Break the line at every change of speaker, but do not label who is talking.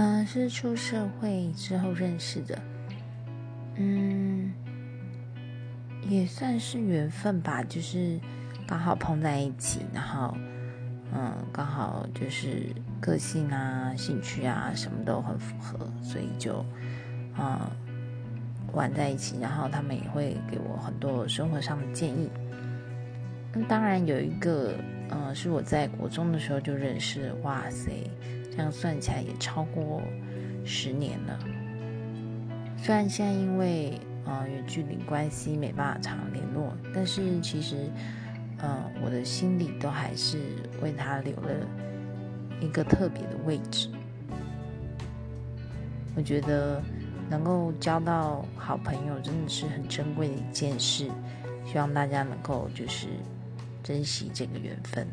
嗯，是出社会之后认识的，嗯，也算是缘分吧，就是刚好碰在一起，然后，嗯，刚好就是个性啊、兴趣啊什么都很符合，所以就，嗯，玩在一起，然后他们也会给我很多生活上的建议。那当然有一个，嗯，是我在国中的时候就认识，哇塞！这样算起来也超过十年了。虽然现在因为呃远距离关系没办法常联络，但是其实呃我的心里都还是为他留了一个特别的位置。我觉得能够交到好朋友真的是很珍贵的一件事，希望大家能够就是珍惜这个缘分。